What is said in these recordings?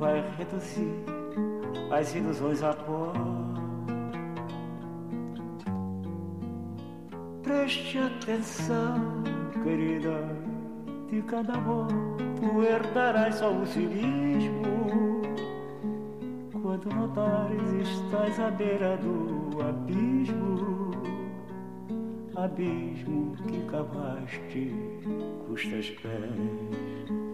vai reduzir as ilusões a pó. Preste atenção, querida, de cada amor tu herdarás só o cinismo. Quando notares estás à beira do abismo, abismo que cavaste custas pés.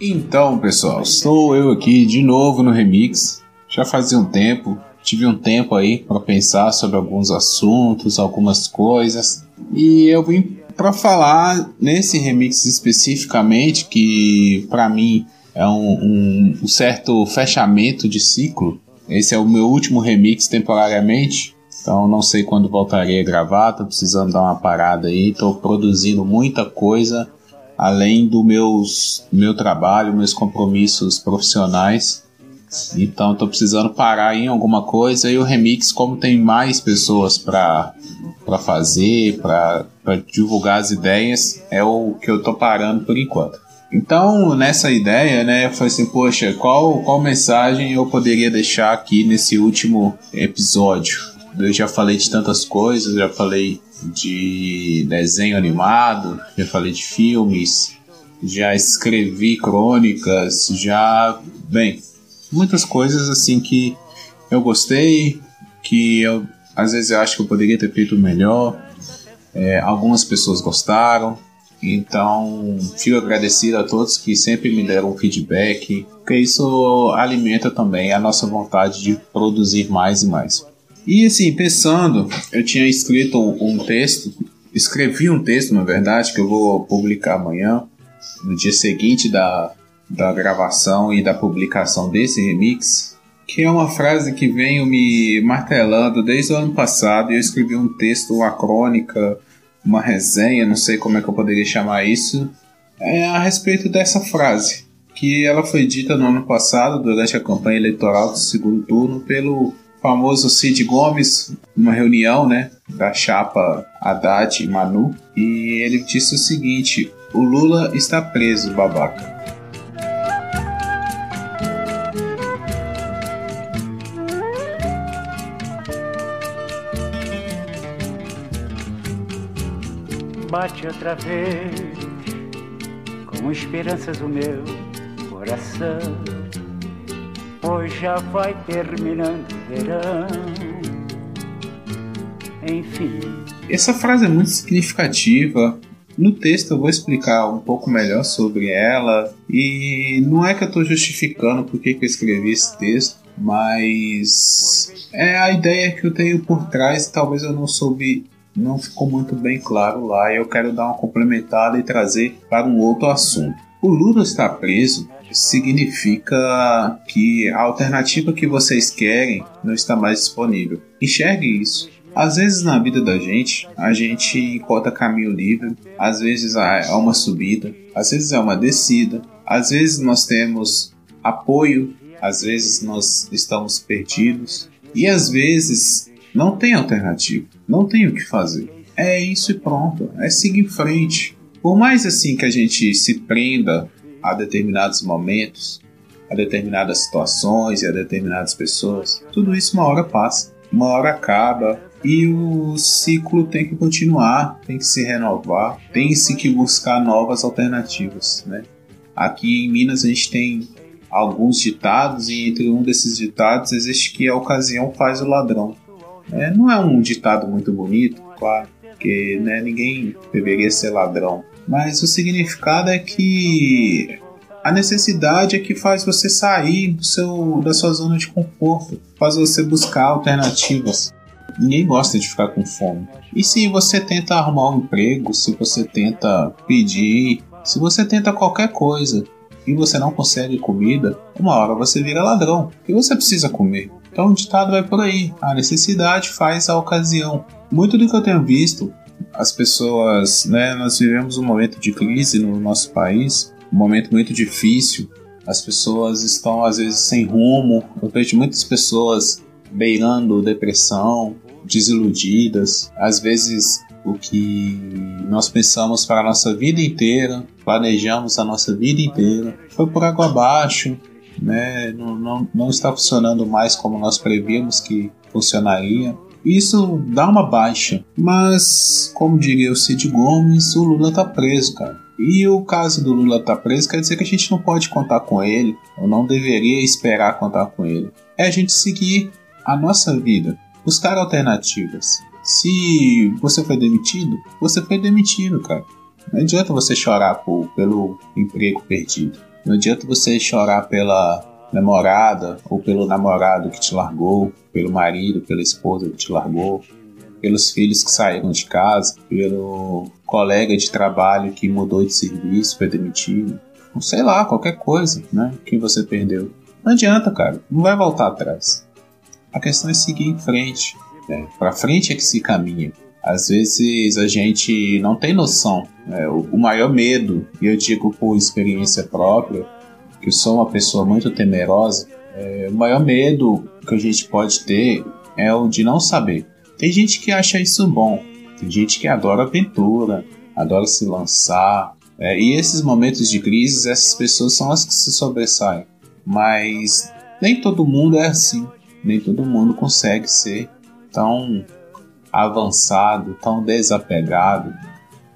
Então, pessoal, estou eu aqui de novo no remix. Já fazia um tempo, tive um tempo aí para pensar sobre alguns assuntos, algumas coisas, e eu vim para falar nesse remix especificamente que para mim é um, um, um certo fechamento de ciclo. Esse é o meu último remix temporariamente. Então não sei quando voltarei a gravar, tô precisando dar uma parada aí, tô produzindo muita coisa além do meus meu trabalho, meus compromissos profissionais. Então estou precisando parar em alguma coisa e o remix, como tem mais pessoas para para fazer, para divulgar as ideias, é o que eu estou parando por enquanto. Então, nessa ideia, né, falei assim, poxa, qual, qual mensagem eu poderia deixar aqui nesse último episódio? Eu já falei de tantas coisas, já falei de desenho animado, já falei de filmes, já escrevi crônicas, já. Bem, muitas coisas assim que eu gostei, que eu às vezes eu acho que eu poderia ter feito melhor. É, algumas pessoas gostaram, então fico agradecido a todos que sempre me deram feedback, porque isso alimenta também a nossa vontade de produzir mais e mais. E assim, pensando, eu tinha escrito um, texto, escrevi um texto, na verdade, que eu vou publicar amanhã, no dia seguinte da, da gravação e da publicação desse remix, que é uma frase que venho me martelando desde o ano passado. Eu escrevi um texto, uma crônica, uma resenha, não sei como é que eu poderia chamar isso, é a respeito dessa frase, que ela foi dita no ano passado, durante a campanha eleitoral do segundo turno, pelo famoso Cid Gomes, numa reunião, né, da chapa Haddad e Manu, e ele disse o seguinte: "O Lula está preso, babaca". Bate outra vez, com esperanças o meu coração pois já vai terminando verão. Enfim. Essa frase é muito significativa. No texto eu vou explicar um pouco melhor sobre ela. E não é que eu estou justificando por que eu escrevi esse texto, mas é a ideia que eu tenho por trás. Talvez eu não soube não ficou muito bem claro lá e eu quero dar uma complementada e trazer para um outro assunto. O Lula está preso significa que a alternativa que vocês querem não está mais disponível. Enxergue isso. Às vezes na vida da gente, a gente encontra caminho livre, às vezes é uma subida, às vezes é uma descida, às vezes nós temos apoio, às vezes nós estamos perdidos e às vezes não tem alternativa, não tem o que fazer. É isso e pronto, é seguir em frente. Por mais assim que a gente se prenda a determinados momentos, a determinadas situações e a determinadas pessoas. Tudo isso uma hora passa, uma hora acaba e o ciclo tem que continuar, tem que se renovar, tem-se que buscar novas alternativas. Né? Aqui em Minas a gente tem alguns ditados, e entre um desses ditados existe que a ocasião faz o ladrão. É, não é um ditado muito bonito, claro, porque né, ninguém deveria ser ladrão, mas o significado é que a necessidade é que faz você sair do seu, da sua zona de conforto, faz você buscar alternativas. Ninguém gosta de ficar com fome. E se você tenta arrumar um emprego, se você tenta pedir, se você tenta qualquer coisa e você não consegue comida, uma hora você vira ladrão e você precisa comer. Então o ditado vai por aí: a necessidade faz a ocasião. Muito do que eu tenho visto, as pessoas, né, nós vivemos um momento de crise no nosso país, um momento muito difícil. As pessoas estão às vezes sem rumo. Eu vejo muitas pessoas beirando depressão, desiludidas, às vezes o que nós pensamos para a nossa vida inteira, planejamos a nossa vida inteira, foi por água abaixo, né? não, não, não está funcionando mais como nós prevíamos que funcionaria. Isso dá uma baixa, mas, como diria o Cid Gomes, o Lula tá preso, cara. E o caso do Lula tá preso quer dizer que a gente não pode contar com ele, ou não deveria esperar contar com ele. É a gente seguir a nossa vida, buscar alternativas. Se você foi demitido, você foi demitido, cara. Não adianta você chorar por, pelo emprego perdido. Não adianta você chorar pela namorada ou pelo namorado que te largou, pelo marido, pela esposa que te largou, pelos filhos que saíram de casa, pelo colega de trabalho que mudou de serviço, foi demitido. Sei lá, qualquer coisa, né? Que você perdeu. Não adianta, cara. Não vai voltar atrás. A questão é seguir em frente. Né? Para frente é que se caminha. Às vezes a gente não tem noção. Né? O maior medo, e eu digo por experiência própria, que eu sou uma pessoa muito temerosa, é, o maior medo que a gente pode ter é o de não saber. Tem gente que acha isso bom, tem gente que adora aventura, adora se lançar. É, e esses momentos de crise, essas pessoas são as que se sobressaem. Mas nem todo mundo é assim. Nem todo mundo consegue ser tão avançado, tão desapegado,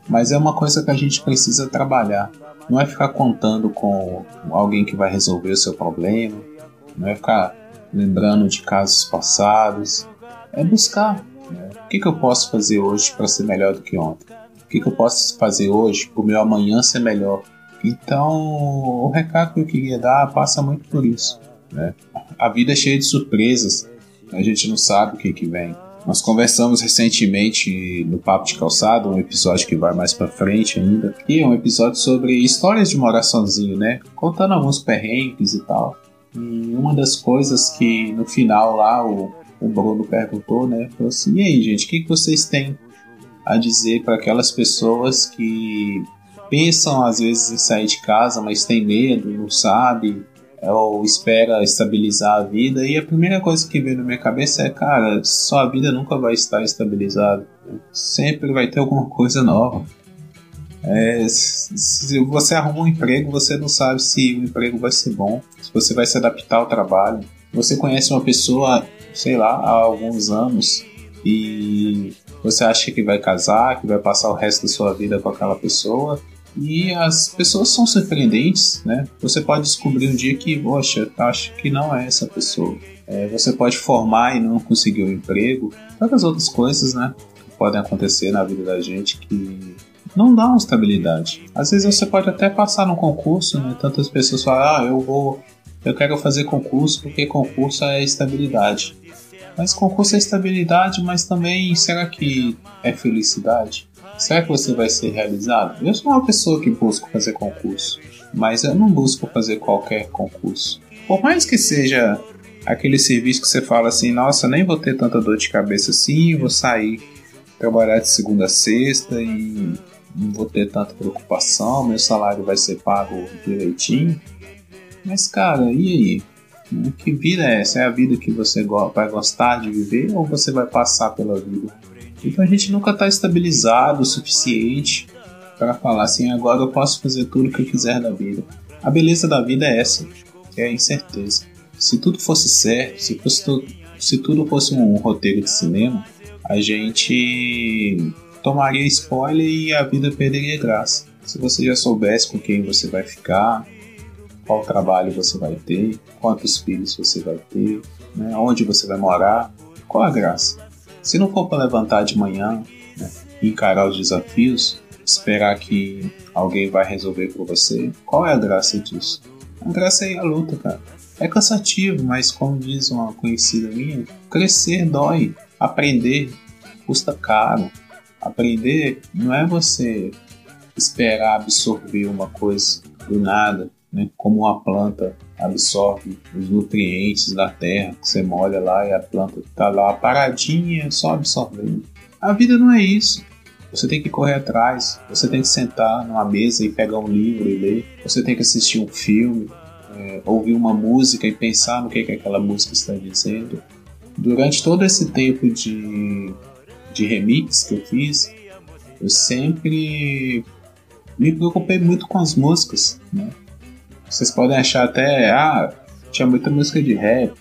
mas é uma coisa que a gente precisa trabalhar. Não é ficar contando com alguém que vai resolver o seu problema, não é ficar lembrando de casos passados, é buscar. Né? O que, que eu posso fazer hoje para ser melhor do que ontem? O que, que eu posso fazer hoje para o meu amanhã ser melhor? Então, o recado que eu queria dar passa muito por isso. Né? A vida é cheia de surpresas a gente não sabe o que, que vem. Nós conversamos recentemente no Papo de Calçado, um episódio que vai mais para frente ainda, e um episódio sobre histórias de morar sozinho, né? Contando alguns perrengues e tal. E uma das coisas que no final lá o, o Bruno perguntou, né? Falou assim: e aí, gente, o que, que vocês têm a dizer para aquelas pessoas que pensam às vezes em sair de casa, mas tem medo, não sabe, ou espera estabilizar a vida. E a primeira coisa que vem na minha cabeça é, cara, sua vida nunca vai estar estabilizada. Sempre vai ter alguma coisa nova. É, se você arruma um emprego, você não sabe se o emprego vai ser bom, se você vai se adaptar ao trabalho. Você conhece uma pessoa, sei lá, há alguns anos e você acha que vai casar, que vai passar o resto da sua vida com aquela pessoa e as pessoas são surpreendentes, né? Você pode descobrir um dia que, poxa, acho que não é essa pessoa. É, você pode formar e não conseguir um emprego. Tantas outras coisas, né? Que podem acontecer na vida da gente que não dão estabilidade. Às vezes você pode até passar num concurso, né? Tantas pessoas falam, ah, eu vou. Eu quero fazer concurso porque concurso é estabilidade. Mas concurso é estabilidade, mas também será que é felicidade? Será que você vai ser realizado? Eu sou uma pessoa que busco fazer concurso, mas eu não busco fazer qualquer concurso. Por mais que seja aquele serviço que você fala assim, nossa, nem vou ter tanta dor de cabeça assim, vou sair trabalhar de segunda a sexta e não vou ter tanta preocupação, meu salário vai ser pago direitinho. Mas cara, e aí? Que vida é essa? É a vida que você vai gostar de viver ou você vai passar pela vida? Então a gente nunca está estabilizado o suficiente para falar assim, agora eu posso fazer tudo que eu quiser da vida. A beleza da vida é essa, é a incerteza. Se tudo fosse certo, se, fosse tu, se tudo fosse um roteiro de cinema, a gente tomaria spoiler e a vida perderia graça. Se você já soubesse com quem você vai ficar, qual trabalho você vai ter, quantos filhos você vai ter, né, onde você vai morar, qual a graça? Se não for para levantar de manhã, né, encarar os desafios, esperar que alguém vai resolver por você, qual é a graça disso? A graça é a luta, cara. É cansativo, mas como diz uma conhecida minha, crescer dói, aprender custa caro. Aprender não é você esperar absorver uma coisa do nada, né? como uma planta absorve os nutrientes da terra, você molha lá e a planta está lá paradinha, só absorvendo. A vida não é isso. Você tem que correr atrás, você tem que sentar numa mesa e pegar um livro e ler, você tem que assistir um filme, é, ouvir uma música e pensar no que, que aquela música está dizendo. Durante todo esse tempo de de remix que eu fiz, eu sempre me preocupei muito com as músicas, né? Vocês podem achar até, ah, tinha muita música de rap,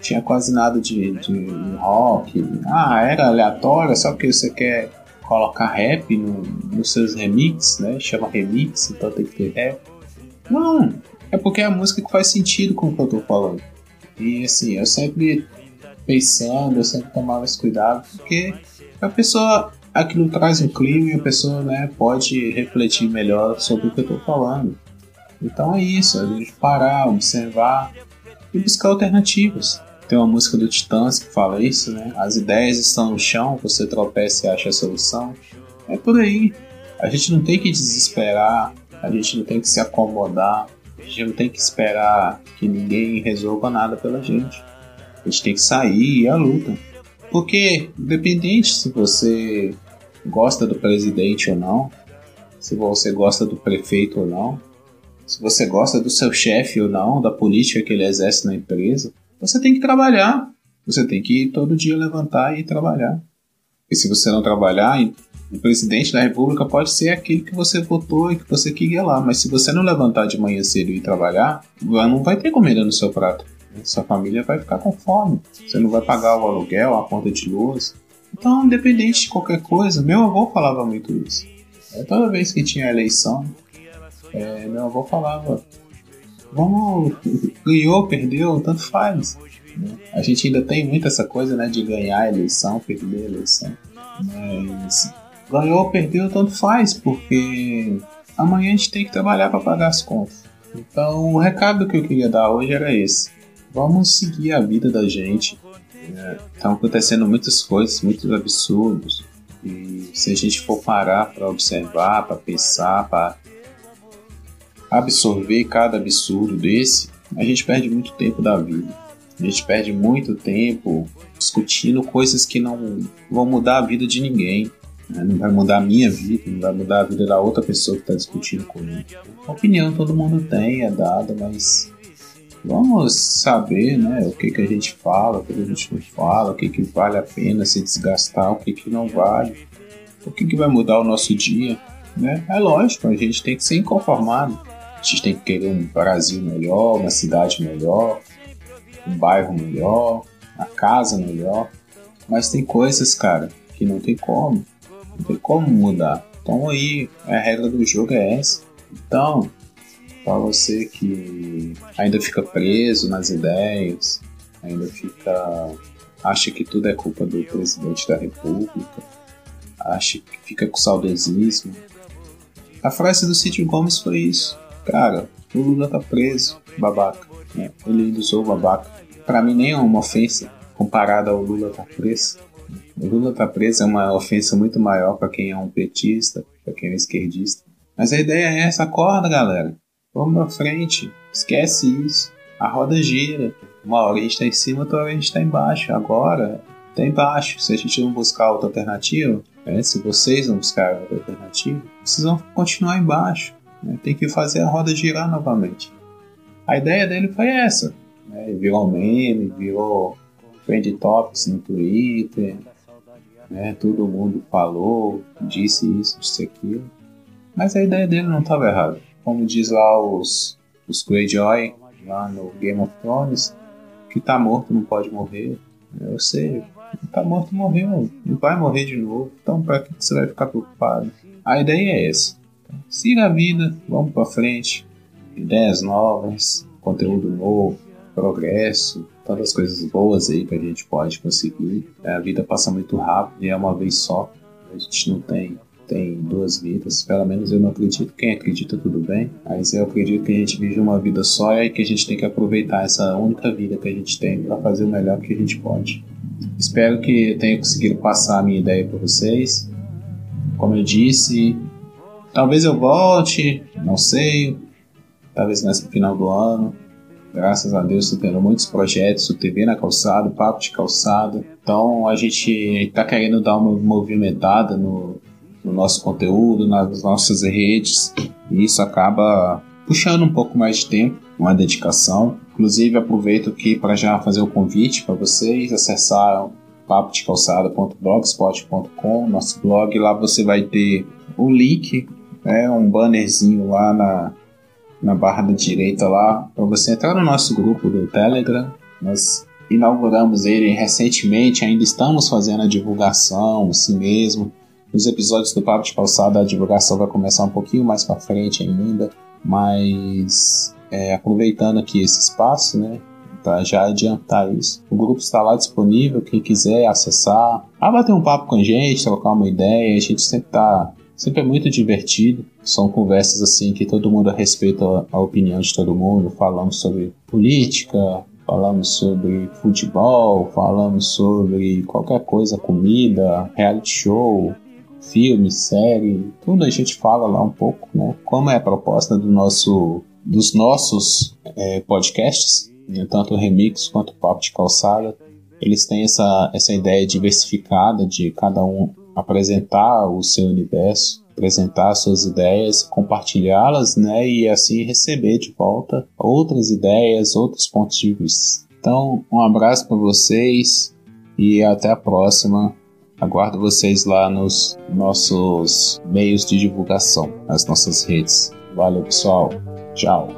tinha quase nada de, de rock, ah, era aleatória, só que você quer colocar rap no, nos seus remix, né? Chama remix, então tem que ter rap. Não, é porque é a música que faz sentido com o que eu tô falando. E assim, eu sempre pensando, eu sempre tomava esse cuidado, porque a pessoa aquilo traz um clima e a pessoa né, pode refletir melhor sobre o que eu estou falando. Então é isso, a gente parar, observar e buscar alternativas. Tem uma música do Titãs que fala isso, né? As ideias estão no chão, você tropeça e acha a solução. É por aí. A gente não tem que desesperar, a gente não tem que se acomodar, a gente não tem que esperar que ninguém resolva nada pela gente. A gente tem que sair e ir à luta. Porque, independente se você gosta do presidente ou não, se você gosta do prefeito ou não, se você gosta do seu chefe ou não, da política que ele exerce na empresa, você tem que trabalhar. Você tem que ir todo dia levantar e trabalhar. E se você não trabalhar, o presidente da república pode ser aquele que você votou e que você queria lá, mas se você não levantar de manhã cedo e trabalhar, não vai ter comida no seu prato. Sua família vai ficar com fome. Você não vai pagar o aluguel, a conta de luz. Então, independente de qualquer coisa, meu avô falava muito isso. Toda vez que tinha eleição, é, meu avô falava: vamos, ganhou, perdeu, tanto faz. Né? A gente ainda tem muito essa coisa né, de ganhar a eleição, perder a eleição. Mas ganhou, perdeu, tanto faz, porque amanhã a gente tem que trabalhar para pagar as contas. Então, o recado que eu queria dar hoje era esse vamos seguir a vida da gente. Estão é, acontecendo muitas coisas, muitos absurdos. E se a gente for parar para observar, para pensar, para absorver cada absurdo desse, a gente perde muito tempo da vida. A gente perde muito tempo discutindo coisas que não vão mudar a vida de ninguém. Né? Não vai mudar a minha vida, não vai mudar a vida da outra pessoa que está discutindo comigo. A opinião todo mundo tem, é dada, mas vamos saber né, o que, que a gente fala, o que, a gente não fala, o que, que vale a pena se desgastar, o que, que não vale, o que, que vai mudar o nosso dia. Né? É lógico, a gente tem que ser inconformado. A gente tem que querer um Brasil melhor, uma cidade melhor, um bairro melhor, uma casa melhor. Mas tem coisas, cara, que não tem como. Não tem como mudar. Então aí a regra do jogo é essa. Então, para você que ainda fica preso nas ideias, ainda fica acha que tudo é culpa do presidente da república, acha que fica com saudosismo. A frase do Cid Gomes foi isso. Cara, o Lula tá preso, babaca. Né? Ele ainda usou babaca. Para mim nem é uma ofensa comparada ao Lula tá preso. O Lula tá preso é uma ofensa muito maior para quem é um petista, para quem é um esquerdista. Mas a ideia é essa, acorda, galera. Vamos pra frente. Esquece isso. A roda gira. Uma hora a gente tá em cima, outra hora a gente tá embaixo. Agora tá embaixo. Se a gente não buscar outra alternativa, né? se vocês não buscarem outra alternativa, vocês vão continuar embaixo. Né? Tem que fazer a roda girar novamente. A ideia dele foi essa. Né? Virou meme, virou trend topics no Twitter. Né? Todo mundo falou, disse isso, disse aquilo. Mas a ideia dele não estava errada como diz lá os, os Greyjoy, lá no Game of Thrones, que tá morto não pode morrer. Eu sei, tá morto, morreu. Não vai morrer de novo. Então, pra que você vai ficar preocupado? A ideia é essa. Siga a vida, vamos pra frente. Ideias novas, conteúdo novo, progresso, tantas coisas boas aí que a gente pode conseguir. A vida passa muito rápido e é uma vez só. A gente não tem tem duas vidas, pelo menos eu não acredito. Quem acredita, tudo bem, mas eu acredito que a gente vive uma vida só e que a gente tem que aproveitar essa única vida que a gente tem para fazer o melhor que a gente pode. Espero que tenha conseguido passar a minha ideia para vocês. Como eu disse, talvez eu volte, não sei, talvez nesse final do ano. Graças a Deus estou tendo muitos projetos, o TV na calçada, o Papo de Calçada. Então a gente está querendo dar uma movimentada no, no nosso conteúdo, nas nossas redes, e isso acaba puxando um pouco mais de tempo, uma dedicação. Inclusive, aproveito aqui para já fazer o convite para vocês acessar papodecalçada.blogspot.com, nosso blog. Lá você vai ter o link, né, um bannerzinho lá na, na barra da direita lá para você entrar no nosso grupo do Telegram. Nós inauguramos ele recentemente, ainda estamos fazendo a divulgação, assim mesmo. Nos episódios do Papo de Calçada a divulgação vai começar um pouquinho mais para frente ainda, mas é, aproveitando aqui esse espaço, né, para já adiantar isso. O grupo está lá disponível, quem quiser acessar, ah, bater um papo com a gente, trocar uma ideia, a gente sempre tá sempre é muito divertido. São conversas assim que todo mundo respeita a opinião de todo mundo. Falamos sobre política, falamos sobre futebol, falamos sobre qualquer coisa, comida, reality show, filme, série, tudo a gente fala lá um pouco, né? Como é a proposta do nosso, dos nossos é, podcasts, né? tanto o Remix quanto o Papo de Calçada, eles têm essa, essa ideia diversificada de cada um apresentar o seu universo, apresentar suas ideias, compartilhá-las, né, e assim receber de volta outras ideias, outros pontos de vista. Então, um abraço para vocês e até a próxima. Aguardo vocês lá nos nossos meios de divulgação, nas nossas redes. Valeu, pessoal. Tchau.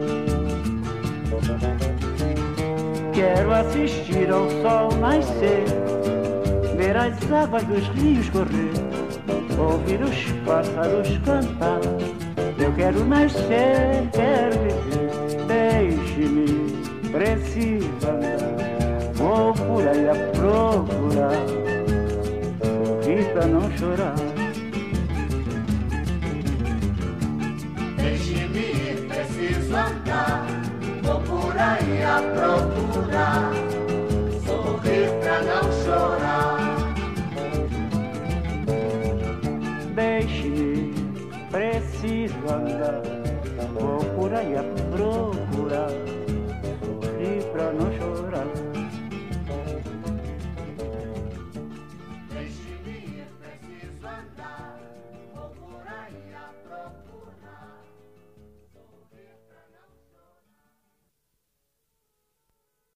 Quero assistir ao sol nascer, ver as águas dos rios correr, ouvir os pássaros cantar. Eu quero nascer, quero viver, deixe-me, preciso andar. Vou por aí a procurar, sorrir pra não chorar.